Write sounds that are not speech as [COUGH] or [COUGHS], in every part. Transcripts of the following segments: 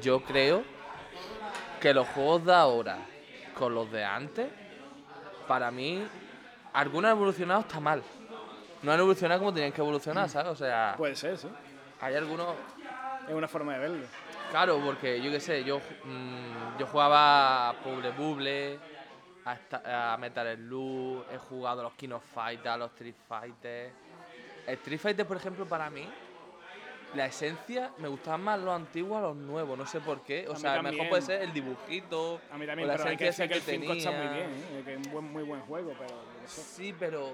yo creo que los juegos de ahora con los de antes, para mí, algunos han evolucionado está mal. No han evolucionado como tenían que evolucionar, ¿sabes? O sea, Puede ser, sí. hay algunos Es una forma de verlo. Claro, porque yo qué sé, yo, mm, yo jugaba a Puble Buble, a, a Metal Slug, he jugado a los King of Fighters, a los Street Fighter. El Street Fighter, por ejemplo, para mí, la esencia me gustaban más los antiguos a los nuevos, no sé por qué. A O mí sea, también. mejor puede ser el dibujito. A mí también, o la pero hay que decir que el 5 está muy bien, ¿eh? que es un buen, muy buen juego, pero eso- Sí, pero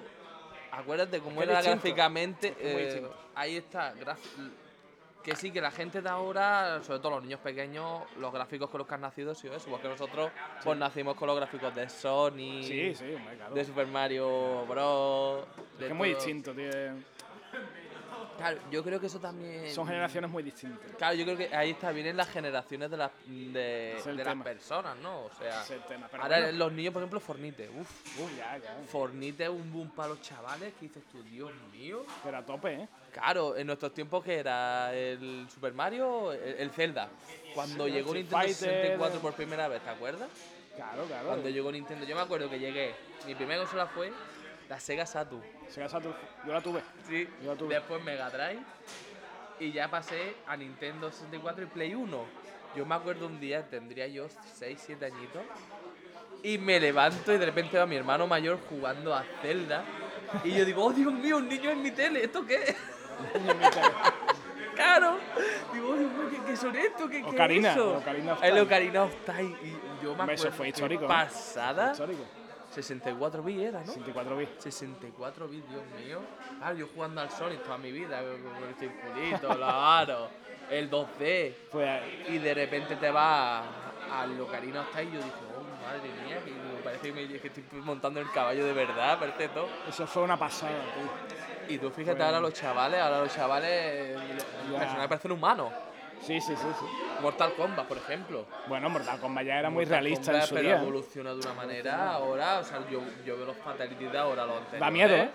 acuérdate cómo era distinto. gráficamente. Eh, ahí está. Que sí, que la gente de ahora, sobre todo los niños pequeños, los gráficos con los que han nacido sido eso. Porque nosotros pues nacimos con los gráficos de Sony, Sí, sí, de Super Mario Bros. es que es muy distinto, tío. Claro, yo creo que eso también. Son generaciones muy distintas. Claro, yo creo que ahí está, vienen las generaciones de las, de, el de las personas, ¿no? O sea, es el tema. Ahora bueno, los niños, por ejemplo, Fornite. Uf, uf, ya, ya. Fornite es un boom para los chavales que dices tú, Dios mío. Pero a tope, ¿eh? Claro, en nuestros tiempos que era el Super Mario, el, el Zelda. Cuando Sí, llegó Street Nintendo Fighter. 64 por primera vez, ¿te acuerdas? Claro, claro. Cuando llegó Nintendo, yo me acuerdo que llegué, mi primera consola fue la Sega Saturn. Sega Saturn, yo la tuve. Sí. Yo la tuve. Después Mega Drive y ya pasé a Nintendo 64 y Play 1. Yo me acuerdo un día, tendría yo 6, 7 añitos, y me levanto y de repente veo a mi hermano mayor jugando a Zelda. Y yo digo, oh Dios mío, un niño en mi tele, ¿esto qué es? [LAUGHS] Claro. Digo, "Oh, Dios mío, ¿qué, qué son estos? ¿Qué, qué Ocarina, es eso? Ocarina of El. Ocarina of Time. Y yo me eso acuerdo. fue qué histórico, ¿eh? Pasada. Histórico. 64 bits era, ¿no? 64 bits. 64 bits, Dios mío. Ah, yo jugando al Sonic toda mi vida, con el circulito, los aros, el 2D. Fue ahí. Y de repente te vas al Ocarina of Time y yo dije, oh, madre mía, que me parece que, me- que estoy montando el caballo de verdad, parece todo. Eso fue una pasada, tío. Y tú fíjate ahora los chavales, ahora los chavales, los personajes parecen humanos. Sí, sí, sí, sí. Mortal Kombat, por ejemplo. Bueno, Mortal Kombat ya era muy realista en su pero día. evoluciona de una manera ahora, o sea, yo, yo veo los fatalities de ahora, los anteriores. Da miedo, ¿eh?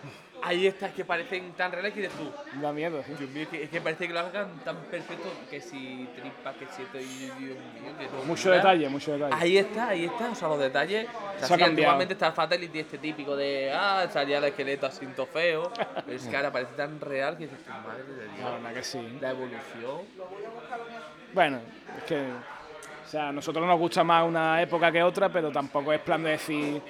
Ahí está, es que parecen tan reales que dices tú. Da miedo, sí. Dios mío, es que, es que parece que lo hagan tan perfecto que si tripa, que si esto, y Dios mío, que Mucho detalle, mucho detalle. Ahí está, ahí está, o sea, los detalles. O sea, Se sí, está el Fatality este típico de, ah, salía el esqueleto así feo. Pero es que ahora parece tan real que dices, madre de La Dios. verdad que sí. La evolución. Bueno, es que. O sea, a nosotros nos gusta más una época que otra, pero tampoco es plan de decir.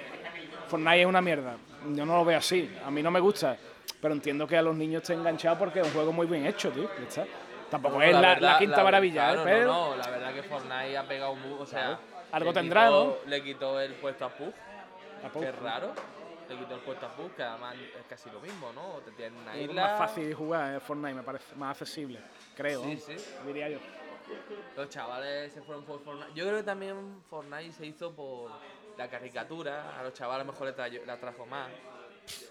Fortnite es una mierda. Yo no lo veo así. A mí no me gusta. Pero entiendo que a los niños estén enganchados porque es un juego muy bien hecho, tío. Está. Tampoco No, es la, verdad- la quinta maravilla, claro, ¿eh? Pero. No, no, la verdad que Fortnite ha pegado un O sea, Algo tendrá, quitó- ¿no? Le quitó el puesto a Pug, tampoco- que es raro. Le quitó el puesto a Pug, que además es casi lo mismo, ¿no? Te una Es isla. más fácil jugar eh, Fortnite, me parece. Más accesible, creo. Sí, sí. Diría yo. Los chavales se fueron por Fortnite. Yo creo que también Fortnite se hizo por la caricatura. A los chavales a lo mejor le, trajo- le atrajo más.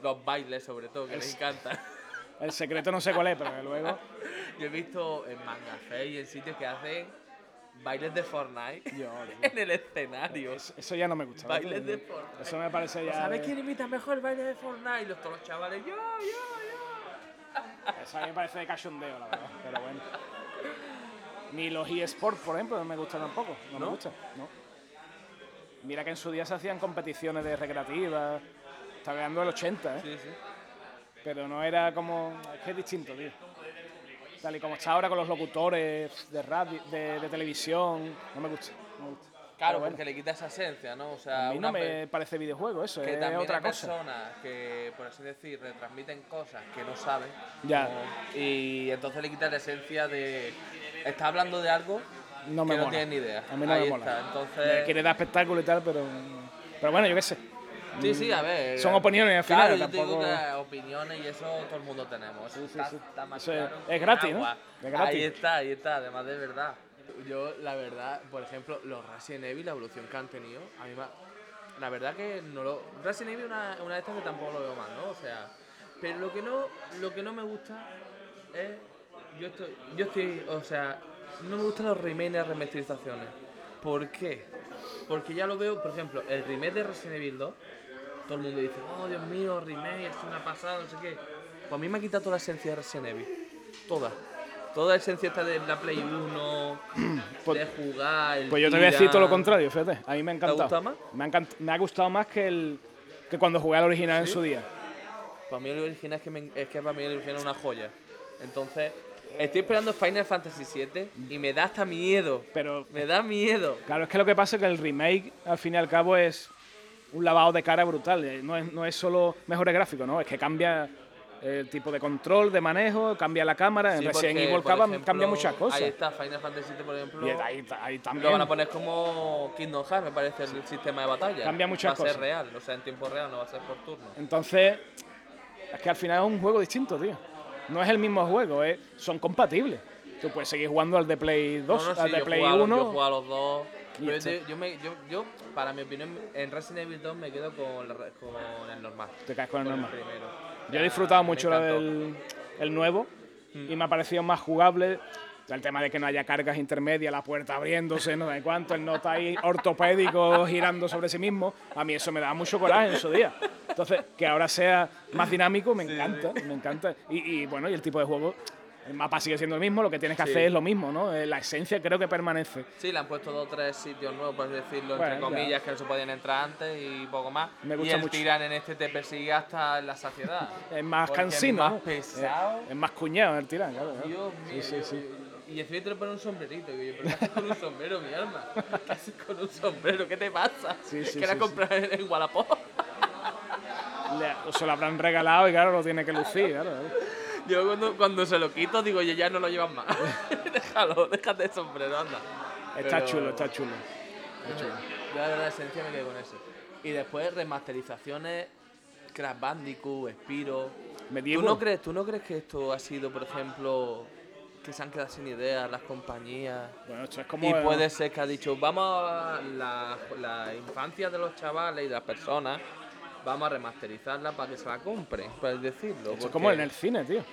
Los bailes, sobre todo, que les Es- encantan. [LAUGHS] El secreto no sé cuál es, pero luego. Yo he visto en Manga y en sitios que hacen bailes de Fortnite tío. [LAUGHS] en el escenario. Eso, eso ya no me gusta. Bailes de Fortnite. Eso me parece ya. ¿Sabes de- quién imita mejor el baile de Fortnite? Los, todos los chavales, yo, yo, yo. [LAUGHS] Eso a mí me parece de cachondeo, la verdad. Pero bueno. Ni los eSports, por ejemplo, no me gustan tampoco. No, me ¿No? gustan, no. Mira que en su día se hacían competiciones de recreativas. Está hablando del 80, ¿eh? Sí, sí. Pero no era como. Es que es distinto, tío. Tal y como está ahora con los locutores de radio, de, de televisión. No me gusta. No me gusta. Claro, bueno, porque le quita esa esencia, ¿no? O sea, a mí una no me parece videojuego eso, que es también otra hay cosa. personas que, por así decir, retransmiten cosas que no saben. Ya. como- y entonces le quita la esencia de. Está hablando de algo No me que no mola. tienes ni idea. A mí no Ahí me mola. está. Entonces. quiere dar espectáculo y tal, pero. Pero bueno, yo qué sé. Sí, sí, a ver. Son opiniones al final, Claro, yo te digo tampoco- que opiniones y eso todo el mundo tenemos. Sí, está, sí. está más es- claro es que gratis, ¿no? Es gratis. Ahí está, ahí está, además de verdad. Yo, la verdad, por ejemplo, los Resident Evil, la evolución que han tenido, a mí me La verdad que no lo. Resident Evil es una, una de estas que tampoco lo veo mal, ¿no? O sea. Pero lo que no, lo que no me gusta es. Yo estoy. Yo estoy. O sea. No me gustan los remakes y las remasterizaciones. ¿Por qué? Porque ya lo veo, por ejemplo, el remake de Resident Evil 2 todo el mundo dice, oh Dios mío, remake, es una pasada, no sé qué. Pues a mí me ha quitado toda la esencia de Resident Evil. Toda. Toda la esencia esta de la Play 1, [CLEARS THROAT] Pues- de jugar. el Pues yo te voy a decir todo lo contrario, fíjate. A mí me ha encantado. gustado más? Me ha, encant- me ha gustado más que, el, que cuando jugué al original en su día. Para mí el original es que, me- es que para mí el original es una joya. Entonces, estoy esperando Final Fantasy VII y me da hasta miedo. Pero Me da miedo. claro, es que lo que pasa es que el remake, al fin y al cabo, es un lavado de cara brutal. Eh, No es, no es solo mejores gráficos, ¿no? Es que cambia el tipo de control, de manejo, cambia la cámara. En Sí, Resident porque, Evil cambia, ejemplo, cambia muchas cosas. Ahí está, Final Fantasy VII, por ejemplo. Y ahí, ahí también. Lo van a poner como Kingdom Hearts, me parece, el sistema de batalla. Cambia muchas Va a cosas. ser real, o sea, en tiempo real, no va a ser por turno. Entonces, es que al final es un juego distinto, tío. No es el mismo juego, eh, son compatibles. Tú puedes seguir jugando al de Play 2, No, no, sí, al de yo Play juego a los- 1. Yo juego a los dos. Y Pero está. yo, yo me, yo, yo, para mi opinión, en Resident Evil 2 me quedo con, la con el normal. Te caes con el normal. primero. Yo he disfrutado me mucho del el nuevo Mm. y me ha parecido más jugable. El tema de que no haya cargas intermedias, la puerta abriéndose, no sé cuánto, el no está ahí ortopédico girando sobre sí mismo. A mí eso me daba mucho coraje en su día. Entonces, que ahora sea más dinámico, me encanta, me encanta. Y, y, bueno, y el tipo de juego, el mapa sigue siendo el mismo, lo que tienes que Sí. hacer es lo mismo, ¿no? Eh, La esencia creo que permanece. Sí, le han puesto dos o tres sitios nuevos, por decirlo, Bueno, entre ya. comillas, que no se podían entrar antes y poco más. Me y gusta el mucho. tiran en este te persigue hasta la saciedad. Es más cansino, Es más pesado. Es, es más cuñado el tirán, claro. claro. Dios mío. sí, sí. Y encima te le pones un sombrerito. Y yo, ¿pero qué haces con un sombrero, mi alma? ¿Qué haces con un sombrero? ¿Qué te pasa? Sí, sí, que la sí, comprar en, en Wallapop. Le- se lo habrán regalado y claro, lo tiene que lucir, claro. Yo cuando, cuando se lo quito digo, ya no lo llevas más. [LAUGHS] Déjalo, déjate el sombrero, anda. Está Pero- chulo, está chulo. Yo la esencia me quedé con eso. Y después remasterizaciones, Crash Bandicoot, Spiro. ¿Tú no, crees, ¿Tú no crees que esto ha sido, por ejemplo, que se han quedado sin ideas las compañías? Bueno, esto es como. Y puede ser que ha dicho, vamos a la, la infancia de los chavales y de las personas, vamos a remasterizarla para que se la compren, por así decirlo. Es como en el cine, tío.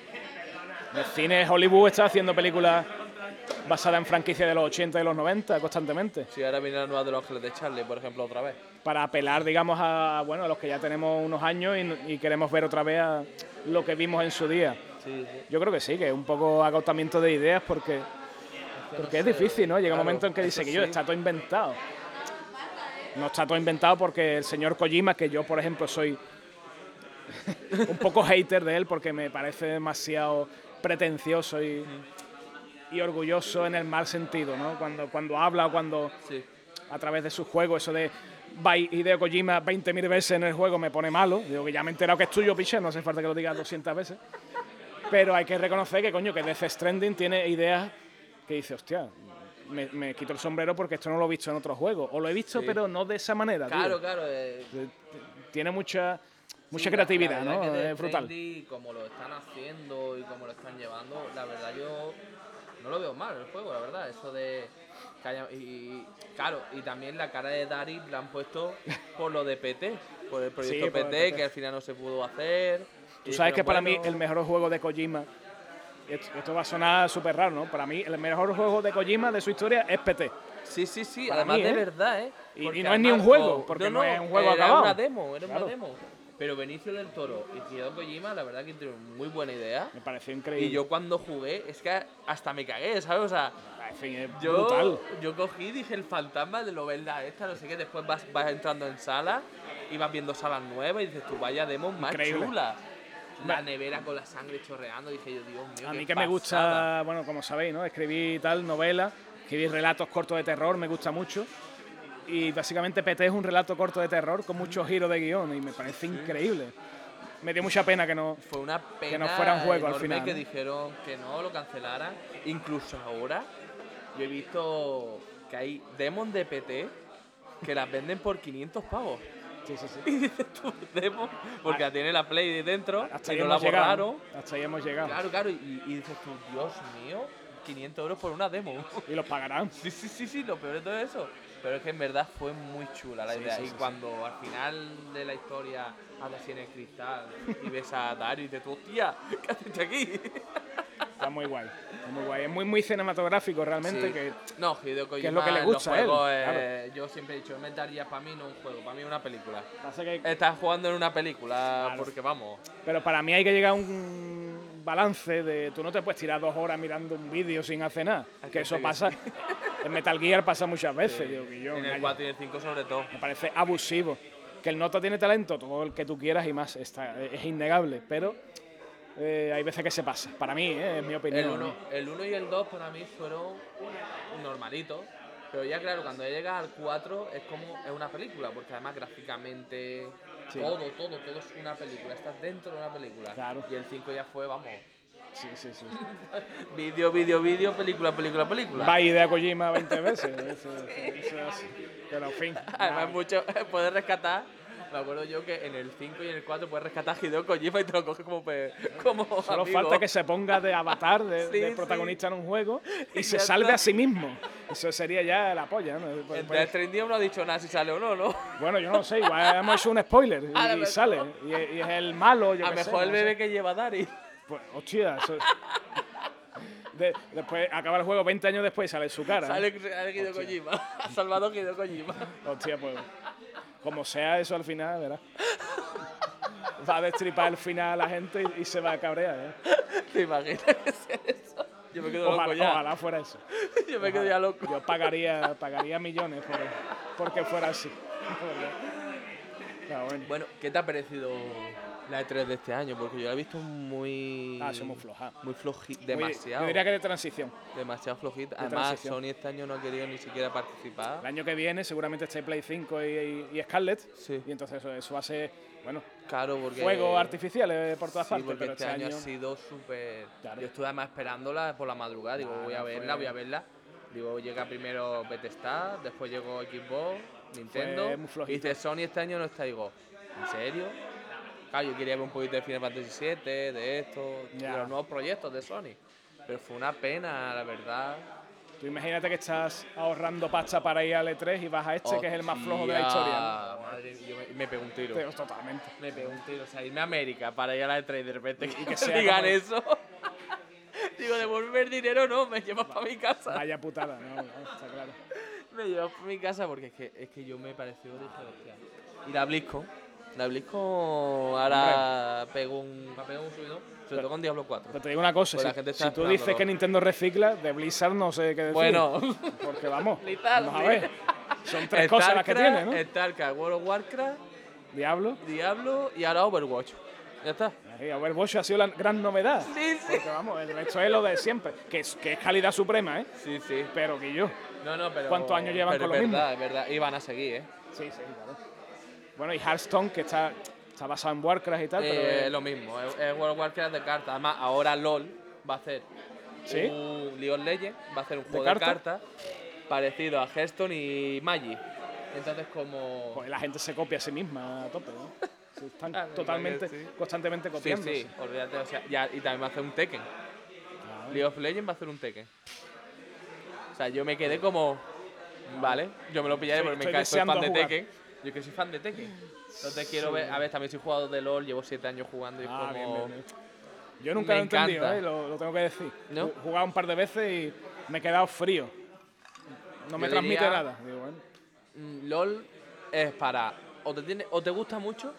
En el cine Hollywood está haciendo películas basadas en franquicias de los 80 y los 90 constantemente. Si ahora viene la nueva de los Ángeles de Charlie, por ejemplo, otra vez. Para apelar, digamos, a, bueno, a los que ya tenemos unos años y, y queremos ver otra vez a lo que vimos en su día. Sí, sí. Yo creo que sí, que es un poco agotamiento de ideas porque, porque es difícil, ¿no? Llega un momento en que dice que yo sí. está todo inventado. No está todo inventado porque el señor Kojima, que yo, por ejemplo, soy un poco hater de él porque me parece demasiado pretencioso y, y orgulloso en el mal sentido, ¿no? Cuando, cuando habla o cuando Sí. a través de sus juegos, eso de Hideo Kojima 20.000 veces en el juego me pone malo. Digo que ya me he enterado que es tuyo, piche, no hace falta que lo digas 200 veces. Pero hay que reconocer que, coño, que Death Stranding tiene ideas que dice, hostia, me, me quito el sombrero porque esto no lo he visto en otros juegos. O lo he visto, Sí. pero no de esa manera. tío. Claro, claro. eh, Tiene mucha, mucha Sí, creatividad, la ¿no? Es brutal. Como lo están haciendo y como lo están llevando, la verdad yo no lo veo mal el juego, la verdad. Eso de. haya- y claro, y también la cara de Dari la han puesto por lo de PT, por el proyecto el PT, que al final no se pudo hacer. Tú sabes que para mí el mejor juego de Kojima, esto, va a sonar súper raro, ¿no? Para mí el mejor juego de Kojima de su historia es PT. Sí, sí, sí, para además mí, de ¿eh? verdad, ¿eh? Y- y Porque no es ni un juego, oh, porque no es un juego era acabado. una demo, era Claro. una demo. Pero Benicio del Toro y Hideo Kojima, la verdad que tuvieron muy buena idea. Me pareció increíble. Y yo cuando jugué, es que hasta me cagué, ¿sabes? O sea, En fin, es yo, brutal. yo cogí y dije el fantasma de lo verdad esta, no sé qué, después vas, vas entrando en salas y vas viendo salas nuevas y dices, tú vaya demo más Increíble. chula. La nevera con la sangre chorreando, dije yo, Dios mío. A qué mí que me pasada". gusta, bueno, como sabéis, ¿no? Escribí tal, novela, escribí relatos cortos de terror, me gusta mucho. Y básicamente PT es un relato corto de terror con muchos giros de guion y me parece increíble. Me dio mucha pena que no... Fue una pena no fuera un juego al final, que ¿no? dijeron que no lo cancelaran. Incluso ahora, yo he visto que hay demos de PT que las venden por 500 pavos. Sí, sí, sí. [LAUGHS] Y dices tú, demo, porque la tiene la Play de dentro Hasta ahí no la hemos llegado. borraron. ¿no? Hasta ahí hemos llegado. Claro, claro, y, y dices tú, Dios mío, 500 euros por una demo. Y los pagarán. Sí, sí, sí, sí, lo peor de todo eso. Pero es que en verdad fue muy chula la Sí, idea. sí, y sí, cuando al final de la historia así en el cristal y ves a Dario y dices tú, hostia, ¿qué haces aquí? Está muy guay. Muy guay. Es muy, muy cinematográfico realmente. Sí. Que, No, Hideo Kojima es lo que le gusta a él, eh, Yo siempre he dicho, Metal Gear para mí no es un juego, para mí es una película. que- Estás jugando en una película Claro. porque vamos. pero para mí hay que llegar a un balance de tú no te puedes tirar dos horas mirando un vídeo sin hacer nada. Que eso que pasa. En Metal Gear pasa muchas veces. digo, que yo, En el calla. 4 y el 5 sobre todo. Me parece abusivo. Que el Nota tiene talento, todo el que tú quieras y más, está, es innegable. Pero eh, hay veces que se pasa. Para mí, eh, es mi opinión. El 1 el uno y el 2 para mí fueron normalitos. Pero ya claro, cuando llegas al 4 es como es una película, porque además gráficamente Sí. todo, todo, todo es una película. Estás dentro de una película. Claro. Y el 5 ya fue, vamos, Sí, sí, sí. [LAUGHS] vídeo, vídeo, vídeo, película, película, película. Va idea Kojima 20 veces. Eso, eso- eso. Pero en fin. Además, nada. mucho, [LAUGHS] puedes rescatar. Me acuerdo yo que en el 5 y en el 4 puedes rescatar a Hideo Kojima y te lo coges como, pe- como Solo amigo. falta que se ponga de avatar, de, Sí, de sí. protagonista en un juego y, Y se salve está. a sí mismo. Eso sería ya la polla, ¿no? Pues- En pues- Death Stranding no ha dicho nada si sale o no, ¿no? bueno, yo no sé, igual hemos hecho un spoiler y, [LAUGHS] y sale. Y, es- y es el malo, yo A lo sé, mejor el no sé. bebé que lleva Dari. Pues, hostia, eso... [LAUGHS] De- después acaba el juego 20 años después sale su cara. ¿eh? Sale, Hideo Kojima. [LAUGHS] Ha salvado a Hideo Kojima. Hostia, pues. Como sea eso al final, verás. Va a destripar el final a la gente y, y se va a cabrear, ¿eh? ¿Te imaginas que sea eso? Yo me quedo loco Ojalá, ya. ojalá fuera eso. [LAUGHS] Yo me quedo ya loco. Yo pagaría, pagaría millones por, porque fuera así. [LAUGHS] Pero bueno. Bueno, ¿qué te ha parecido la E3 de este año? Porque yo la he visto muy. Ah, somos floja. Muy flojita. Demasiado. Yo diría que de transición. Demasiado flojita. de Además, transición. Sony este año no ha querido ni siquiera participar. El año que viene seguramente esté Play 5 y, y, y Scarlett. Sí. Y entonces eso, eso ser, bueno, Claro, porque. fuegos artificiales por todas Sí, partes. porque Pero este, este año, año ha sido súper. Claro. Yo estuve además esperándola por la madrugada. Digo, Claro, voy a verla, fue- voy a verla. Digo, llega primero Bethesda, después llegó Xbox, Nintendo. Fue muy y flojito. dice, Sony este año no está. Digo, ¿en serio? Claro, yo quería ver un poquito de Final Fantasy VII, de esto, Ya. de los nuevos proyectos de Sony. Pero fue una pena, la verdad. Tú imagínate que estás ahorrando pasta para ir al E3 y vas a este, que es el más flojo de la historia. Hostia, Madre, yo me, me pego un tiro. Pero totalmente. Me pego un tiro. O sea, irme a América para ir a la E3 y de repente que, que sea digan eso. [LAUGHS] Digo, devolver dinero no, me llevas para mi casa. Vaya putada, no, no, está claro. [LAUGHS] Me llevas para mi casa porque es que, es que yo me pareció, dije, hostia. Y la BlizzCon. La BlizzCon ahora pegó un, ha pegado un subidón, sobre todo con Diablo 4. Pero te digo una cosa, Pues si, tú dices que Nintendo recicla, de Blizzard no sé qué decir. Bueno, Porque vamos, [LAUGHS] vamos a sí. ver. Son tres cosas las que tiene, ¿no? StarCraft, World of Warcraft, Diablo. Diablo y ahora Overwatch. Ya está. Y Overwatch ha sido la gran novedad. Sí, sí. Porque vamos, el resto es lo de siempre, que es, que es calidad suprema, ¿eh? Sí, sí. Pero que yo. No, no, pero. ¿Cuántos años llevan pero con es lo mismo? verdad, Es verdad, y van a seguir, ¿eh? Sí, sí, claro. Bueno, y Hearthstone, que está, está basado en Warcraft y tal, pero Eh, es- lo mismo, es, es World of Warcraft de cartas. Además, ahora LOL va a hacer ¿Sí? un League of Legends, va a hacer un juego de cartas? parecido a Hearthstone y Magic. Entonces, como. joder, la gente se copia a sí misma a tope, ¿no? [LAUGHS] Sí, Están Ah, totalmente, sí. constantemente Sí, copiándose. sí, olvídate. O sea, ya, y también va a hacer un Tekken. Claro. League of Legends va a hacer un Tekken. O sea, yo me quedé como. Vale, yo me lo pillaré porque me cae, soy fan de. Tekken. Yo que soy fan de Tekken. Entonces quiero ver. A ver, también soy jugador de LOL, llevo 7 años jugando y Ah, como. bien, bien, bien. Yo nunca Me lo he entendido. ¿eh? lo, lo tengo que decir. ¿No? He jugado un par de veces y me he quedado frío. No me Yo transmite diría- nada. Digo, bueno, Mm, LOL es para. O te, tiene, o te gusta mucho,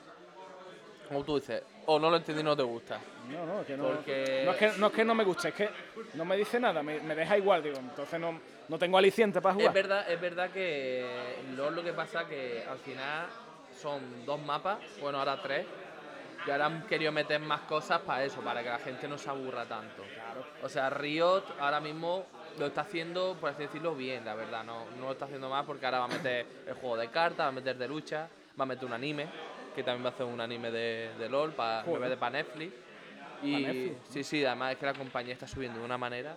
como tú dices, o no lo entendí y no te gusta. no, no, que no, Porque- no, es que, no es que no me guste, es que no me dice nada, me, me deja igual, digo, entonces no, no tengo aliciente para Es jugar. verdad, es verdad que LOL lo que pasa que al final son dos mapas, bueno ahora tres, y ahora han querido meter más cosas para eso, para que la gente no se aburra tanto. O sea, Riot ahora mismo lo está haciendo, por así decirlo, bien, la verdad, no, no lo está haciendo mal porque ahora va a meter el juego de cartas, va a meter de lucha, va a meter un anime, que también va a hacer un anime de, de LOL para para Netflix. Y Netflix? sí, sí, además es que la compañía está subiendo de una manera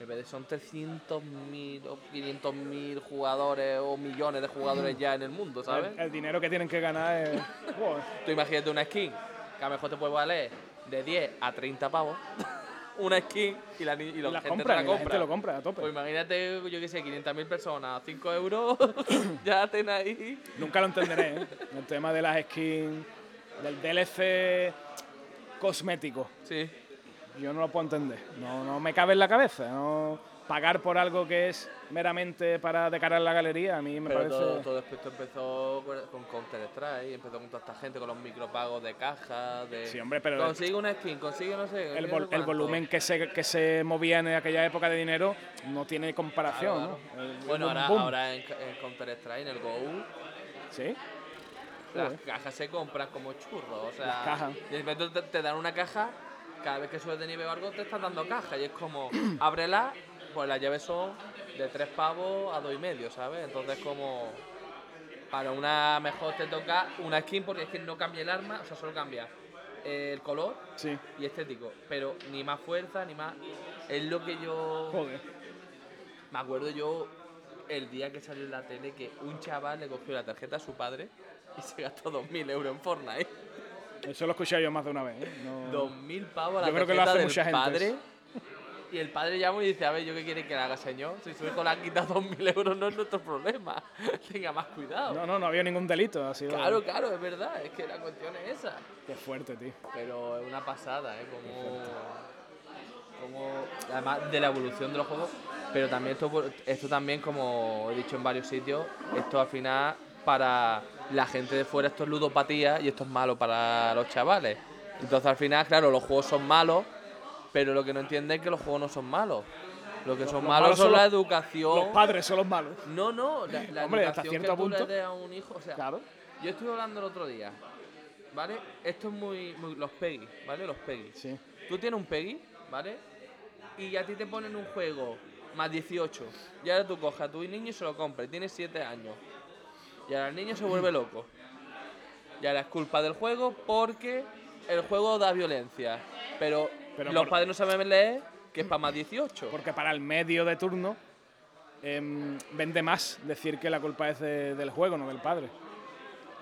me parece son 300.000 o 500.000 jugadores o millones de jugadores ya en el mundo, ¿sabes? El, el dinero que tienen que ganar es. [LAUGHS] Tú imagínate una skin que a lo mejor te puede valer de 10 a 30 pavos. Una skin y la, ni- y la Y la gente compra, te la y la compra. gente lo compra a tope. Pues imagínate, yo qué sé, 500.000 personas, 5 euros, [COUGHS] ya ten ahí. Nunca lo entenderé, ¿eh? El tema de las skins, del DLC cosmético. Sí. Yo no lo puedo entender. No, no me cabe en la cabeza. No, pagar por algo que es meramente para decorar la galería, a mí me Pero parece... todo, todo esto empezó con- con Counter Strike, empezó con toda esta gente, con los micropagos de caja, de... Sí, hombre, pero- Consigue una skin, consigue no sé... el, vol- volumen que se, que se movía en aquella época de dinero no tiene comparación, claro. ¿no? El- Bueno, ahora, ahora en, en Counter Strike, en el Go, ¿Sí? las cajas se compran como churros. O sea, Las cajas. de repente te, te dan una caja, cada vez que subes de nivel o algo te están dando caja. Y es como, ábrela, pues las llaves son de tres pavos a dos y medio, ¿sabes? Entonces como para una mejor te toca una skin porque es que no cambia el arma, o sea, solo cambia el color Sí. y estético, pero ni más fuerza ni más. Es lo que yo Joder. me acuerdo yo el día que salió en la tele que un chaval le cogió la tarjeta a su padre y se gastó 2.000 euros en Fortnite. Eso lo he escuchado yo más de una vez. ¿eh? No- 2.000 pavos a la Yo creo que lo hace del mucha gente padre. eso. Y el padre llama y dice, a ver, ¿yo qué quiere que le haga, señor? Si su hijo le ha quitado 2.000 euros no es nuestro problema. [LAUGHS] Tenga más cuidado. No, no, no había ningún delito. Ha sido... Claro, claro, es verdad. Es que la cuestión es esa. Qué fuerte, tío. Pero es una pasada, ¿eh? Como, como además de la evolución de los juegos, pero también esto, esto también, como he dicho en varios sitios, esto al final para la gente de fuera esto es ludopatía y esto es malo para los chavales. Entonces al final, claro, los juegos son malos, pero lo que no entienden es que los juegos no son malos. Lo que son los malos malos son son la educación. Los padres son los malos. No, no, la, la Hombre, hasta educación cierto que tú punto. le des a un hijo, o sea, Claro. yo estuve hablando el otro día, ¿vale? Esto es muy, muy- los PEGI, ¿vale? Los PEGI. Sí. Tú tienes un PEGI, ¿vale? Y a ti te ponen un juego más 18. Y ahora tú coges a tu niño y se lo compras. y Tiene 7 años. Y ahora el niño se vuelve [CLEARS THROAT] loco. Y ahora es culpa del juego porque el juego da violencia. Pero, Pero los por- padres no saben leer que es para más 18. Porque para el medio de turno em, vende más decir que la culpa es de- del juego, no del padre.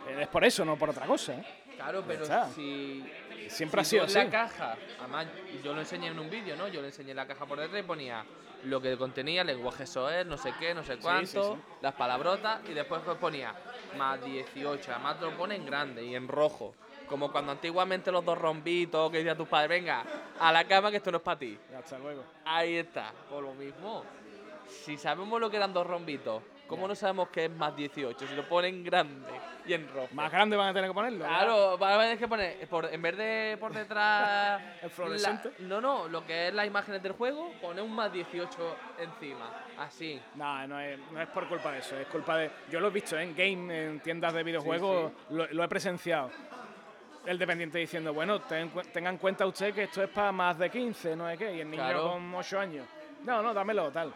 Eh, Es por eso, no por otra cosa. ¿eh? Claro, pero si. Siempre ha si sido tú en así. la caja, además yo lo enseñé en un vídeo, ¿no? Yo le enseñé la caja por detrás y ponía lo que contenía, lenguaje SOER, no sé qué, no sé cuánto, sí. las palabrotas y después pues ponía más 18, además te lo pone en grande y en rojo. Como cuando antiguamente los dos rombitos que decía tus padres, venga, a la cama que esto no es para ti. Hasta luego. Ahí está, por lo mismo. Si sabemos lo que eran dos rombitos, ¿cómo no sabemos que es más 18? Si lo ponen grande y en rojo. Más grande van a tener que ponerlo. Claro, van a tener que poner, por, en vez de por detrás. [LAUGHS] El fluorescente. la- no, no, lo que es las imágenes del juego, pone un más 18 encima. Así. No, no es, no es por culpa de eso, es culpa de... Yo lo he visto ¿eh? en game, en tiendas de videojuegos, Lo, lo he presenciado. El dependiente diciendo, bueno, ten tenga en cuenta usted que esto es para más de 15, no es qué, y el niño Claro. con 8 años. No, no, dámelo, tal.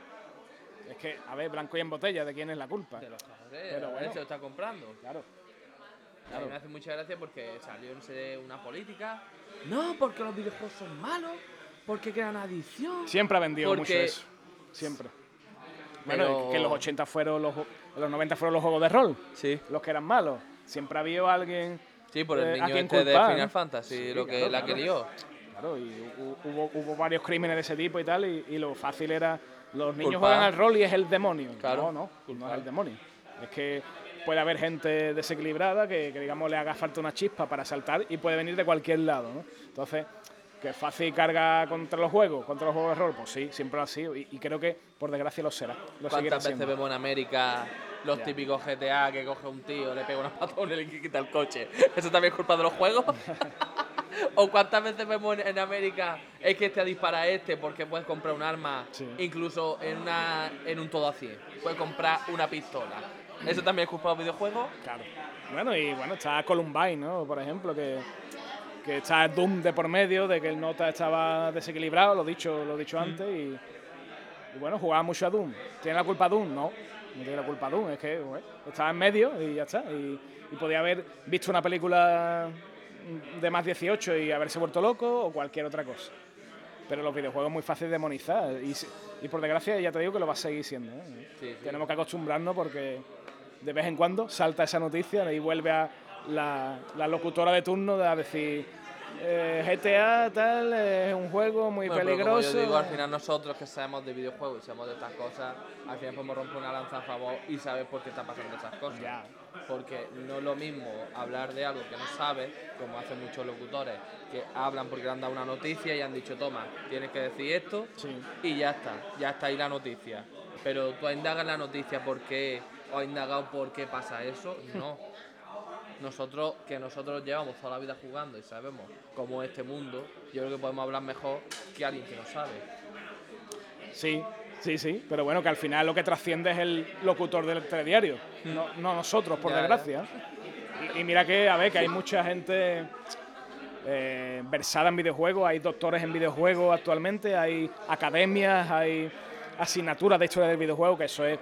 Es que, a ver, blanco y en botella, ¿de quién es la culpa? De los Pero bueno. se lo está comprando. Claro. A mí me hace mucha gracia porque salió no sé, una política. No, porque los videojuegos son malos, porque crean adicción. Siempre ha vendido mucho Porque- eso. Siempre. Bueno, Pero- es que en los 80 fueron los, en los 90 fueron los juegos de rol, Sí, los que eran malos. Siempre ha habido alguien. Sí, por el Eh, ¿a niño este de Final? Fantasy, Sí, lo que claro, la claro. que lió. Claro, y hu- hubo, hubo varios crímenes de ese tipo y tal, y, y lo fácil era. Los niños Culpar. juegan al rol y es el demonio. Claro, No, no, no es el demonio. Es que puede haber gente desequilibrada que, que, digamos, le haga falta una chispa para saltar y puede venir de cualquier lado, ¿no? Entonces, que es fácil carga contra los juegos, contra los juegos de rol, pues sí, siempre lo ha sido. Y, y creo que, por desgracia, lo será. Lo ¿Cuántas veces vemos en América los típicos GTA que coge un tío, le pega una patona y le quita el coche? ¿Eso también es culpa de los juegos? [LAUGHS] ¿O cuántas veces vemos en, en América es que te dispara a este porque puedes comprar un arma, Sí. incluso en, una, en un todo a 100? Puedes comprar una pistola. ¿Eso también es culpa de los videojuegos? Claro. Bueno, y bueno, está Columbine, ¿no? Por ejemplo, que, que está Doom de por medio, de que el nota estaba desequilibrado, lo he dicho, lo dicho antes, y, y bueno, jugaba mucho a Doom. ¿Tiene la culpa Doom? No, no tiene la culpa Doom, es que bueno, estaba en medio y ya está. Y, y podía haber visto una película de más 18 y haberse vuelto loco o cualquier otra cosa. Pero los videojuegos es muy fácil de demonizar y, por desgracia ya te digo que lo va a seguir siendo. ¿eh? Sí, sí. Tenemos que acostumbrarnos porque de vez en cuando salta esa noticia y vuelve a la, la locutora de turno a decir eh, GTA tal, es un juego muy Bueno, pero peligroso. Como yo digo, al final nosotros que sabemos de videojuegos y sabemos de estas cosas, al final podemos romper una lanza a favor y saber por qué está pasando esas cosas. Porque no es lo mismo hablar de algo que no sabes, como hacen muchos locutores, que hablan porque le han dado una noticia y han dicho, toma, tienes que decir esto Sí. y ya está, ya está ahí la noticia. Pero tú indagas la noticia por qué, o has indagado por qué pasa eso, [LAUGHS] no. Nosotros, que nosotros llevamos toda la vida jugando y sabemos cómo es este mundo, yo creo que podemos hablar mejor que alguien que no sabe. Sí, sí, sí, pero bueno, que al final lo que trasciende es el locutor del telediario, no, no nosotros, por Ya, desgracia. Y, y mira que, a ver, que hay mucha gente eh, versada en videojuegos, hay doctores en videojuegos actualmente, hay academias, hay asignaturas de historia del videojuego, que eso es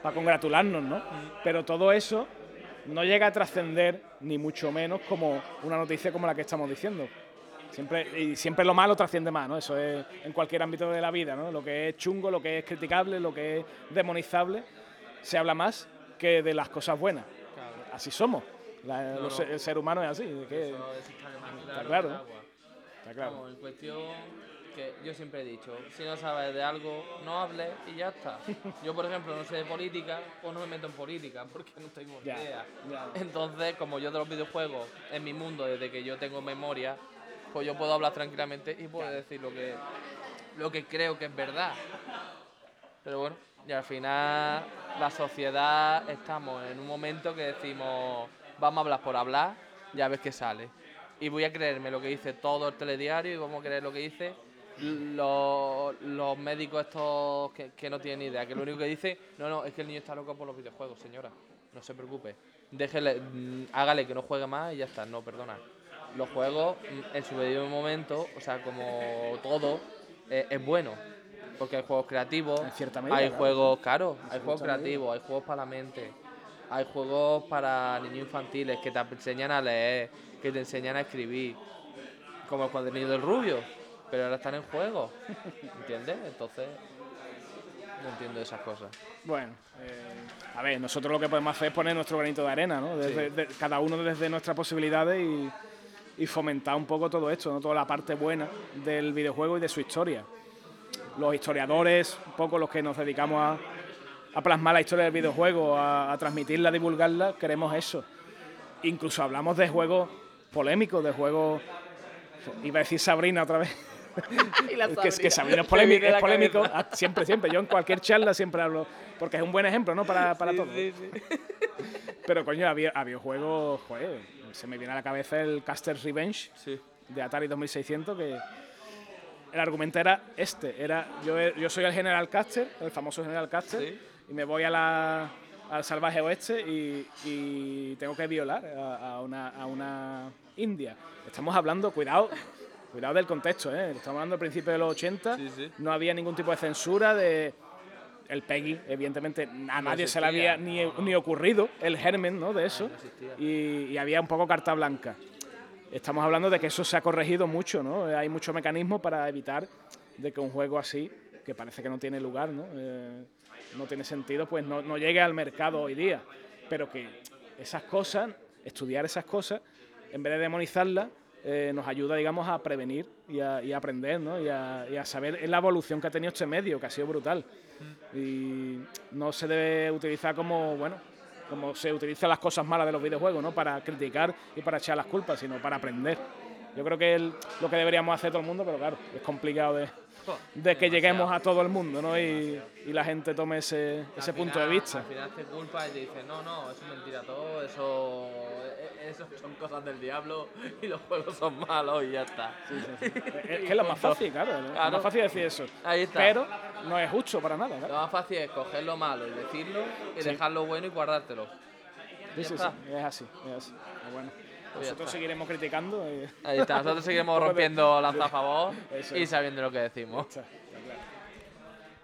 para congratularnos, ¿no? Pero todo eso no llega a trascender, ni mucho menos, como una noticia como la que estamos diciendo. Siempre, y siempre lo malo trasciende más, ¿no? Eso es en cualquier ámbito de la vida, ¿no? Lo que es chungo, lo que es criticable, lo que es demonizable, se habla más que de las cosas buenas. Así somos. La- los- no. El ser humano es así. es que- Eso, eso está claro está claro. Vamos, en cuestión que yo siempre he dicho, si no sabes de algo, no hables y ya está. Yo, por ejemplo, no sé de política, pues no me meto en política, porque no tengo ni idea. Entonces, como yo de los videojuegos, en mi mundo, desde que yo tengo memoria, pues yo puedo hablar tranquilamente y puedo decir lo que, lo que creo que es verdad. Pero bueno, y al final la sociedad estamos en un momento que decimos, vamos a hablar por hablar, ya ves qué sale. Y voy a creerme lo que dice todo el telediario y vamos a creer lo que dice los, los médicos estos que, que no tienen ni idea, que lo único que dice, no, no, es que el niño está loco por los videojuegos, señora, no se preocupe. Déjele, mm, hágale que no juegue más y ya está, no, perdona. Los juegos, mm, en su debido momento, o sea, como todo, eh, es bueno. Porque hay juegos creativos, medida, hay claro. juegos, claro, hay juegos medida. creativos, hay juegos para la mente, hay juegos para niños infantiles que te enseñan a leer, que te enseñan a escribir, como el cuadernillo del rubio, pero ahora están en juego, [LAUGHS] ¿entiendes? Entonces, no entiendo esas cosas. Bueno, eh, a ver, nosotros lo que podemos hacer es poner nuestro granito de arena, ¿no? Desde- de- cada uno desde nuestras posibilidades y, y fomentar un poco todo esto, ¿no? Toda la parte buena del videojuego y de su historia. Los historiadores, un poco los que nos dedicamos a, a plasmar la historia del videojuego, a, a transmitirla, a divulgarla, queremos eso. Incluso hablamos de juegos polémicos, de juegos... Iba a decir Sabrina otra vez. [LAUGHS] que, es que Sabrina es polémico, es polémico ah, siempre, siempre. Yo en cualquier charla siempre hablo, porque es un buen ejemplo, ¿no? Para, para todo. [LAUGHS] Pero coño, había, había juegos, joder, se me viene a la cabeza el Caster's Revenge Sí. de Atari 2600 que el argumento era este, era yo, yo soy el General Caster, el famoso General Caster, Sí. y me voy a la, al salvaje oeste y, y tengo que violar a, a una, a una india. Estamos hablando, cuidado, cuidado del contexto, ¿eh? estamos hablando del principio de los 80, Sí, sí. no había ningún tipo de censura de... El Peggy, evidentemente, a nadie se le había ni, ni ocurrido el germen ¿no? de eso. no y, y había un poco carta blanca. Estamos hablando de que eso se ha corregido mucho, ¿no? Hay muchos mecanismos para evitar de que un juego así, que parece que no tiene lugar, ¿no? Eh, no tiene sentido, pues no, no llegue al mercado hoy día. Pero que esas cosas, estudiar esas cosas, en vez de demonizarlas, eh, nos ayuda, digamos, a prevenir y a, y a aprender, ¿no? Y a, y a saber la evolución que ha tenido este medio, que ha sido brutal. Y no se debe utilizar como, bueno, como se utilizan las cosas malas de los videojuegos, ¿no? Para criticar y para echar las culpas, sino para aprender. Yo creo que es lo que deberíamos hacer todo el mundo, pero claro, es complicado de, de que lleguemos a todo el mundo, ¿no? Y, y la gente tome ese, ese punto de vista. Al final te culpa y te dice, no, no, eso es mentira todo, eso, e- eso son cosas del diablo y los juegos son malos y ya está. Es que es lo más fácil, claro. ¿no? Es Claro. más fácil decir eso. Ahí está. Pero no es justo para nada, Lo más fácil es coger lo malo y decirlo y dejar lo bueno y guardártelo. Sí, ya sí, está. sí, es así, es así. Bueno, nosotros seguiremos criticando. eh, Ahí está, nosotros seguiremos [LAUGHS] rompiendo lanza a favor y sabiendo lo que decimos.